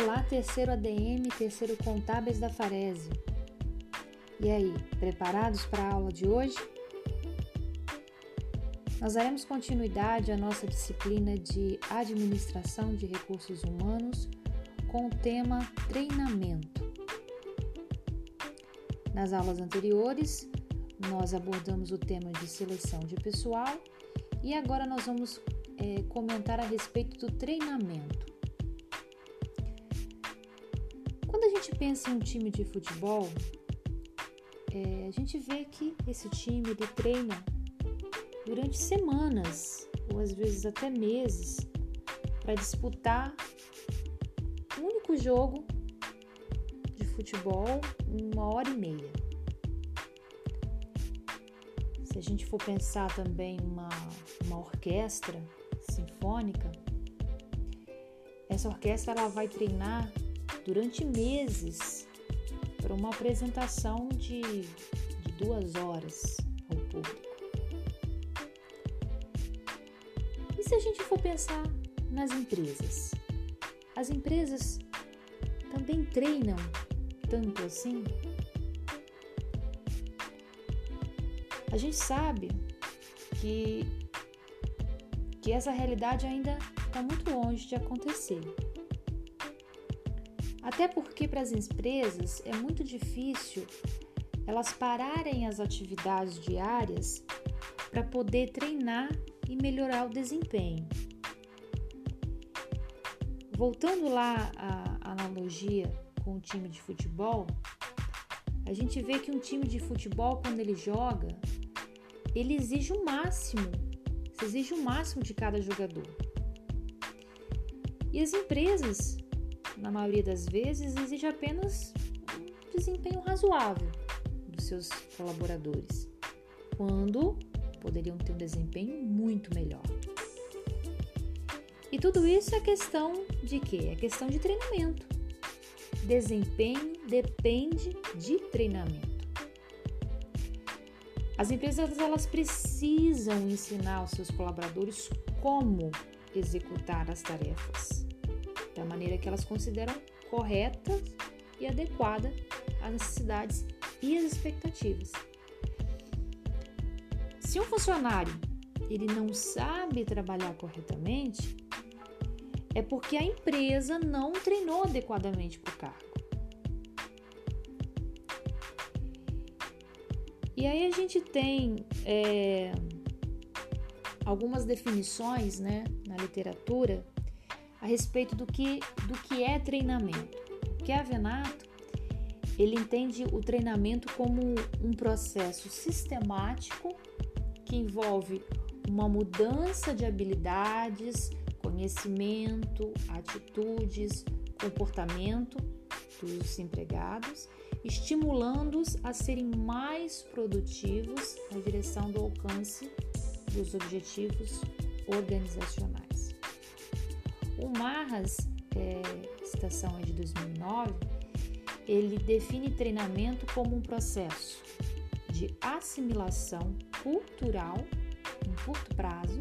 Olá, terceiro ADM, terceiro Contábeis da Farese. E aí, preparados para a aula de hoje? Nós daremos continuidade à nossa disciplina de Administração de Recursos Humanos com o tema Treinamento. Nas aulas anteriores, nós abordamos o tema de seleção de pessoal e agora nós vamos é, comentar a respeito do treinamento. Quando a gente pensa em um time de futebol, é, a gente vê que esse time ele treina durante semanas ou às vezes até meses para disputar um único jogo de futebol em uma hora e meia. Se a gente for pensar também uma, uma orquestra sinfônica, essa orquestra ela vai treinar durante meses para uma apresentação de, de duas horas ao público. E se a gente for pensar nas empresas? As empresas também treinam tanto assim? A gente sabe que, que essa realidade ainda está muito longe de acontecer. Até porque para as empresas é muito difícil elas pararem as atividades diárias para poder treinar e melhorar o desempenho. Voltando lá à analogia com o time de futebol, a gente vê que um time de futebol, quando ele joga, ele exige o máximo, exige o máximo de cada jogador. E as empresas na maioria das vezes, exige apenas um desempenho razoável dos seus colaboradores, quando poderiam ter um desempenho muito melhor. E tudo isso é questão de quê? É questão de treinamento. Desempenho depende de treinamento. As empresas elas precisam ensinar aos seus colaboradores como executar as tarefas da maneira que elas consideram correta e adequada às necessidades e às expectativas. Se um funcionário ele não sabe trabalhar corretamente, é porque a empresa não treinou adequadamente para o cargo. E aí a gente tem é, algumas definições né, na literatura a respeito do que, do que é treinamento. O que é Venato, ele entende o treinamento como um processo sistemático que envolve uma mudança de habilidades, conhecimento, atitudes, comportamento dos empregados, estimulando-os a serem mais produtivos na direção do alcance dos objetivos organizacionais. O Marras, é, citação é de 2009, ele define treinamento como um processo de assimilação cultural em curto prazo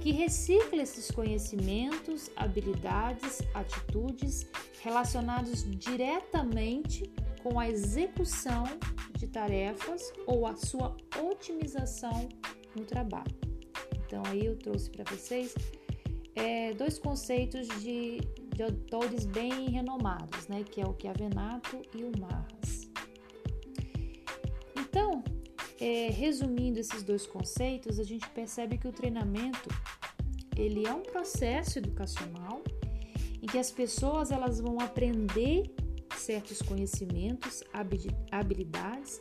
que recicla esses conhecimentos, habilidades, atitudes relacionados diretamente com a execução de tarefas ou a sua otimização no trabalho. Então aí eu trouxe para vocês é, dois conceitos de, de autores bem renomados, né, que é o Chiavenato e o Marras. Então, é, resumindo esses dois conceitos, a gente percebe que o treinamento ele é um processo educacional em que as pessoas elas vão aprender certos conhecimentos, habilidades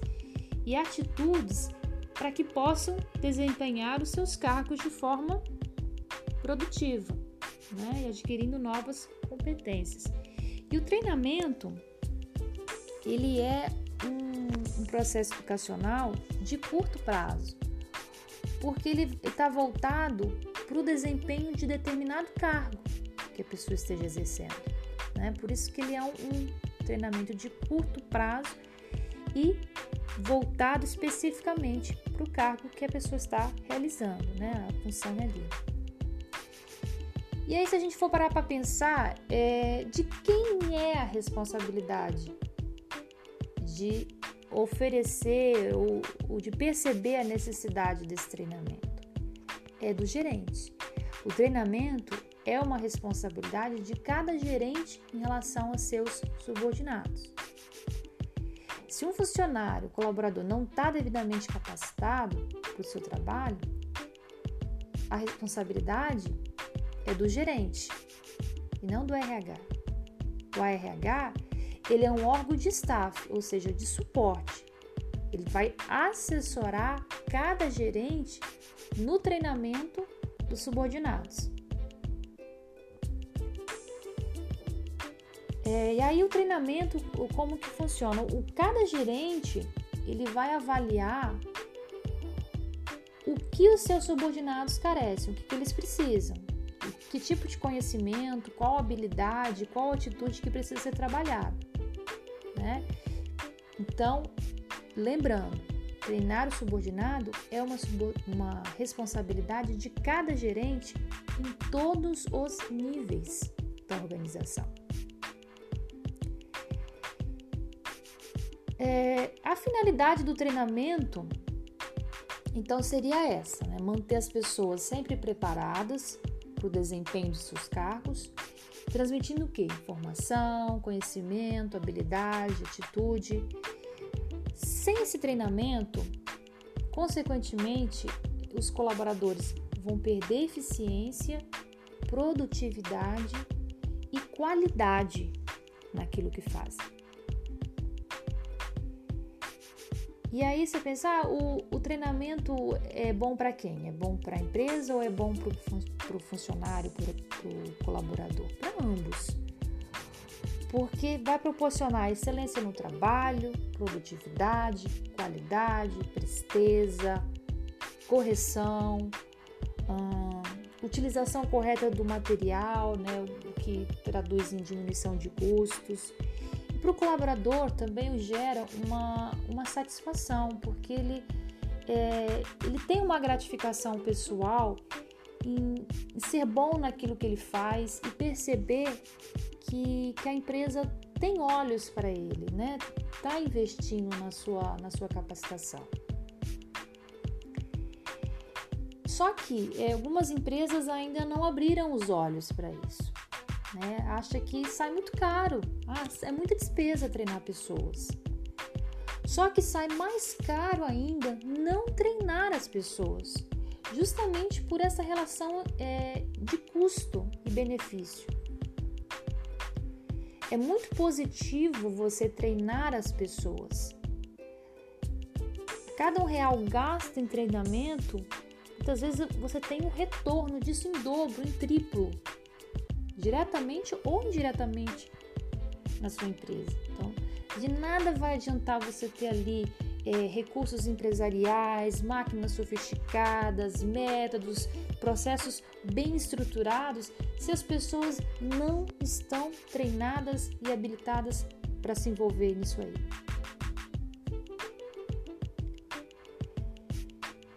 e atitudes para que possam desempenhar os seus cargos de forma produtiva né? e adquirindo novas competências. E o treinamento ele é um, um processo educacional de curto prazo, porque ele está voltado para o desempenho de determinado cargo que a pessoa esteja exercendo. Né? Por isso que ele é um, um treinamento de curto prazo e voltado especificamente para o cargo que a pessoa está realizando, né? a função ali. E aí, se a gente for parar para pensar, é, de quem é a responsabilidade de oferecer ou, ou de perceber a necessidade desse treinamento? É do gerente. O treinamento é uma responsabilidade de cada gerente em relação a seus subordinados. Se um funcionário, colaborador, não está devidamente capacitado para o seu trabalho, a responsabilidade é do gerente e não do RH. O ARH ele é um órgão de staff, ou seja, de suporte. Ele vai assessorar cada gerente no treinamento dos subordinados. É, e aí o treinamento, como que funciona? O cada gerente ele vai avaliar o que os seus subordinados carecem, o que, que eles precisam, que tipo de conhecimento, qual habilidade, qual atitude que precisa ser trabalhada, né? Então, lembrando, treinar o subordinado é uma, uma responsabilidade de cada gerente em todos os níveis da organização. É, a finalidade do treinamento, então, seria essa: né? manter as pessoas sempre preparadas para o desempenho de seus cargos, transmitindo o quê? Informação, conhecimento, habilidade, atitude. Sem esse treinamento, consequentemente, os colaboradores vão perder eficiência, produtividade e qualidade naquilo que fazem. E aí você pensa, ah, o, o treinamento é bom para quem? É bom para a empresa ou é bom para o funcionário, para o colaborador? Para ambos. Porque vai proporcionar excelência no trabalho, produtividade, qualidade, presteza, correção, hum, utilização correta do material, né, o que traduz em diminuição de custos para o colaborador também gera uma, uma satisfação, porque ele, é, ele tem uma gratificação pessoal em, ser bom naquilo que ele faz e perceber que, que a empresa tem olhos para ele, né? Está investindo na sua, na sua capacitação. Só que é, algumas empresas ainda não abriram os olhos para isso né? Acha que sai muito caro, ah, é muita despesa treinar pessoas. Só que sai mais caro ainda não treinar as pessoas, justamente por essa relação é, de custo e benefício. É muito positivo você treinar as pessoas. Cada um real gasto em treinamento, muitas vezes você tem um retorno disso em dobro, em triplo diretamente ou indiretamente na sua empresa. Então, de nada vai adiantar você ter ali é, recursos empresariais, máquinas sofisticadas, métodos, processos bem estruturados, se as pessoas não estão treinadas e habilitadas para se envolver nisso aí.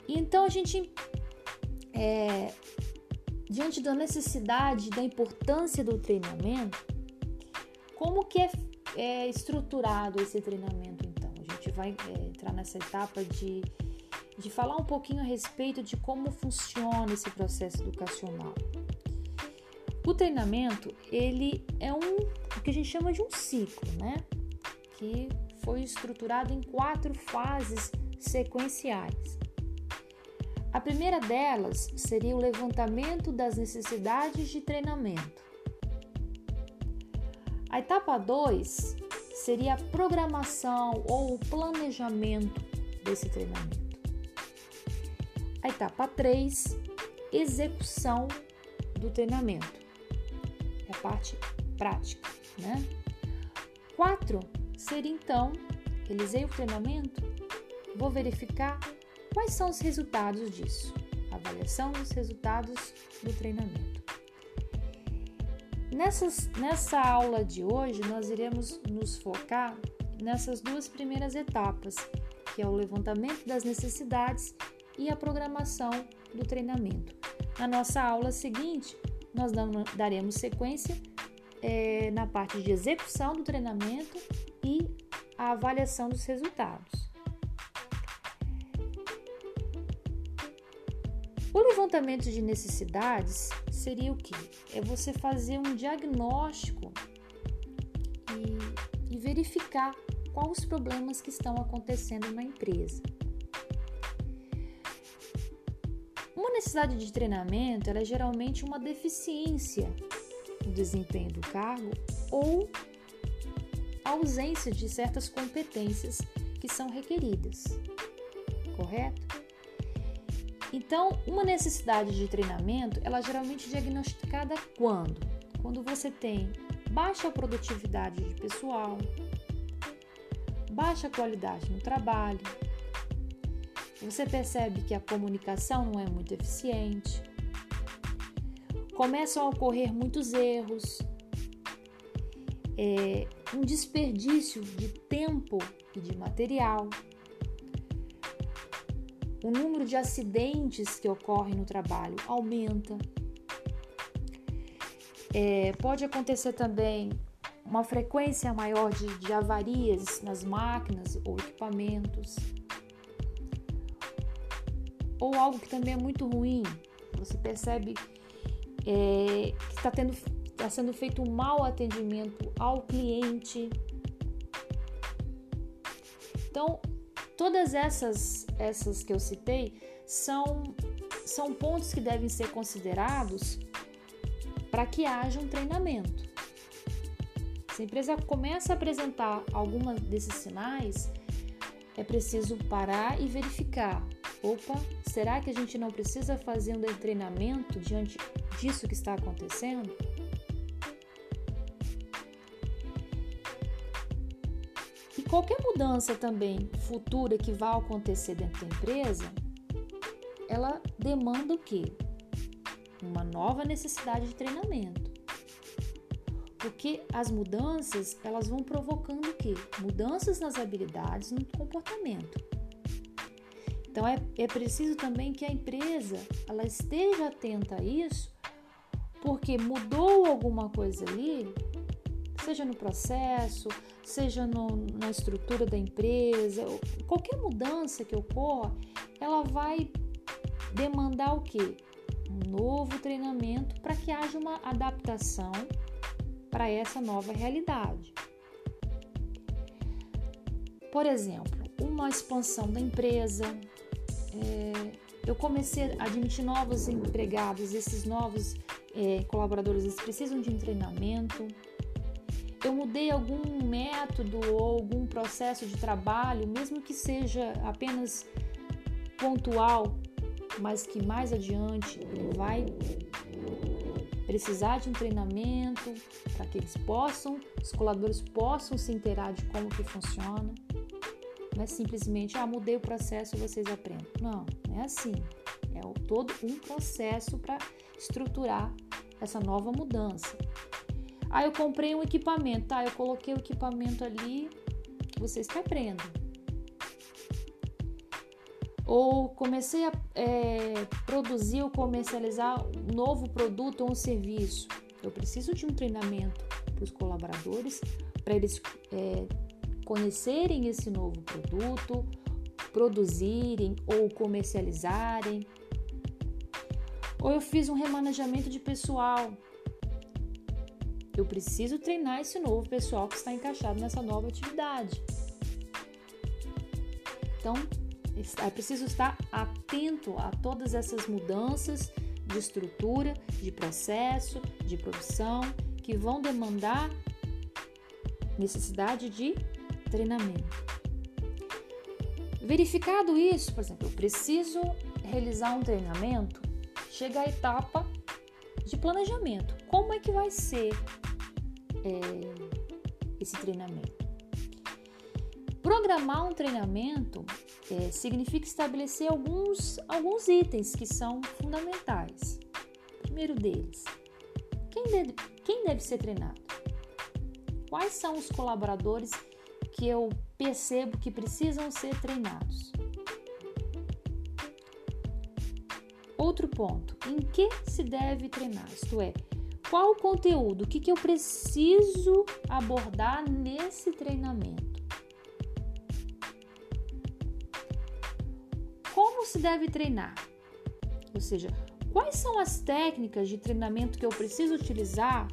Então a gente é, diante da necessidade, da importância do treinamento, como que é, é estruturado esse treinamento vai é, entrar nessa etapa de, de falar um pouquinho a respeito de como funciona esse processo educacional. O treinamento, ele é um, o que a gente chama de um ciclo, né? Que foi estruturado em quatro fases sequenciais. A primeira delas seria o levantamento das necessidades de treinamento. A etapa 2 seria a programação ou o planejamento desse treinamento. A etapa 3, execução do treinamento. É a parte prática, né? 4 seria então, realizei o treinamento, vou verificar Quais são os resultados disso? Avaliação dos resultados do treinamento. Nessas, nessa aula de hoje, nós iremos nos focar nessas duas primeiras etapas, que é o levantamento das necessidades e a programação do treinamento. Na nossa aula seguinte, nós daremos sequência é, na parte de execução do treinamento e a avaliação dos resultados. Levantamento de necessidades seria o que? É você fazer um diagnóstico e, e verificar quais os problemas que estão acontecendo na empresa. Uma necessidade de treinamento é geralmente uma deficiência no desempenho do cargo ou ausência de certas competências que são requeridas, correto? Então, uma necessidade de treinamento, ela é geralmente diagnosticada quando? Quando você tem baixa produtividade de pessoal, baixa qualidade no trabalho, você percebe que a comunicação não é muito eficiente, começam a ocorrer muitos erros, é, um desperdício de tempo e de material, o número de acidentes que ocorrem no trabalho aumenta. É, pode acontecer também uma frequência maior de, de avarias nas máquinas ou equipamentos. Ou algo que também é muito ruim, você percebe é, que está tendo está sendo feito um mau atendimento ao cliente. Então, todas essas essas que eu citei são são pontos que devem ser considerados para que haja um treinamento. Se a empresa começa a apresentar alguma desses sinais, é preciso parar e verificar. Opa, será que a gente não precisa fazer um treinamento diante disso que está acontecendo? Qualquer mudança também futura que vá acontecer dentro da empresa, ela demanda o quê? Uma nova necessidade de treinamento. Porque as mudanças, elas vão provocando o quê? Mudanças nas habilidades, no comportamento. Então é, é preciso também que a empresa ela esteja atenta a isso, porque mudou alguma coisa ali, seja no processo, seja no, na estrutura da empresa, qualquer mudança que ocorra, ela vai demandar o quê? Um novo treinamento para que haja uma adaptação para essa nova realidade. Por exemplo, uma expansão da empresa, é, eu comecei a admitir novos empregados, esses novos é, colaboradores eles precisam de um treinamento eu mudei algum método ou algum processo de trabalho, mesmo que seja apenas pontual, mas que mais adiante vai precisar de um treinamento para que eles possam, os colaboradores possam se inteirar de como que funciona. Não é simplesmente, ah, mudei o processo, vocês aprendem. Não, não é assim. É todo um processo para estruturar essa nova mudança. Ah, eu comprei um equipamento, tá? Eu coloquei o equipamento ali, vocês que aprendem. Ou comecei a é, produzir ou comercializar um novo produto ou um serviço. Eu preciso de um treinamento para os colaboradores, para eles é, conhecerem esse novo produto, produzirem ou comercializarem. Ou eu fiz um remanejamento de pessoal, eu preciso treinar esse novo pessoal que está encaixado nessa nova atividade. Então, é preciso estar atento a todas essas mudanças de estrutura, de processo, de produção, que vão demandar necessidade de treinamento. Verificado isso, por exemplo, eu preciso realizar um treinamento, chega a etapa de planejamento. Como é que vai ser é, esse treinamento. Programar um treinamento é, significa estabelecer alguns, alguns itens que são fundamentais. primeiro deles, quem deve, quem deve ser treinado? Quais são os colaboradores que eu percebo que precisam ser treinados? Outro ponto: em que se deve treinar? Isto é, qual o conteúdo? O que, que eu preciso abordar nesse treinamento? Como se deve treinar? Ou seja, quais são as técnicas de treinamento que eu preciso utilizar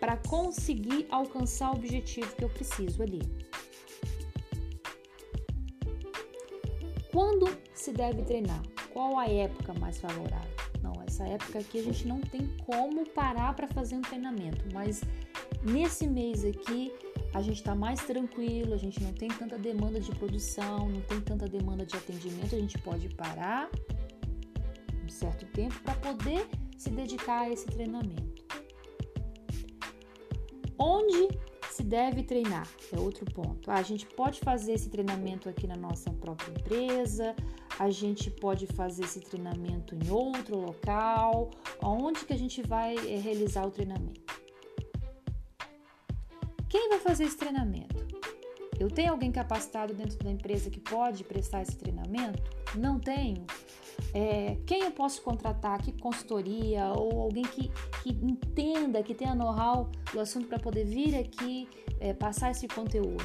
para conseguir alcançar o objetivo que eu preciso ali? Quando se deve treinar? Qual a época mais favorável? Essa época aqui a gente não tem como parar para fazer um treinamento, mas nesse mês aqui a gente está mais tranquilo, a gente não tem tanta demanda de produção, não tem tanta demanda de atendimento, a gente pode parar um certo tempo para poder se dedicar a esse treinamento. Onde se deve treinar? É outro ponto. Ah, a gente pode fazer esse treinamento aqui na nossa própria empresa, a gente pode fazer esse treinamento em outro local, aonde que a gente vai eh, realizar o treinamento. Quem vai fazer esse treinamento? Eu tenho alguém capacitado dentro da empresa que pode prestar esse treinamento? Não tenho. É, quem eu posso contratar? Que consultoria? Ou alguém que, que entenda, que tenha know-how do assunto para poder vir aqui é, passar esse conteúdo?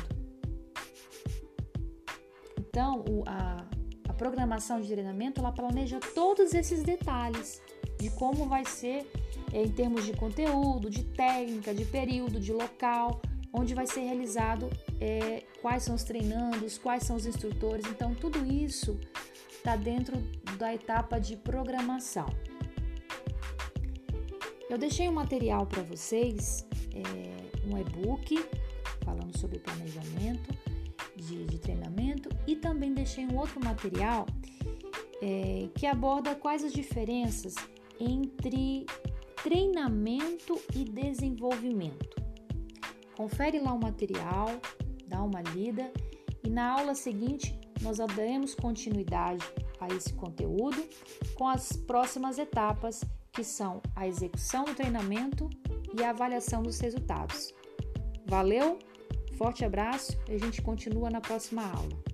Então, o, a, a programação de treinamento ela planeja todos esses detalhes de como vai ser é, em termos de conteúdo, de técnica, de período, de local, onde vai ser realizado, é, quais são os treinandos, quais são os instrutores. Então, tudo isso está dentro da etapa de programação. Eu deixei um material para vocês, é, um e-book falando sobre planejamento de, de treinamento e também deixei um outro material é, que aborda quais as diferenças entre treinamento e desenvolvimento. Confere lá o material, dá uma lida e na aula seguinte nós daremos continuidade a esse conteúdo com as próximas etapas que são a execução do treinamento e a avaliação dos resultados. Valeu! Forte abraço e a gente continua na próxima aula.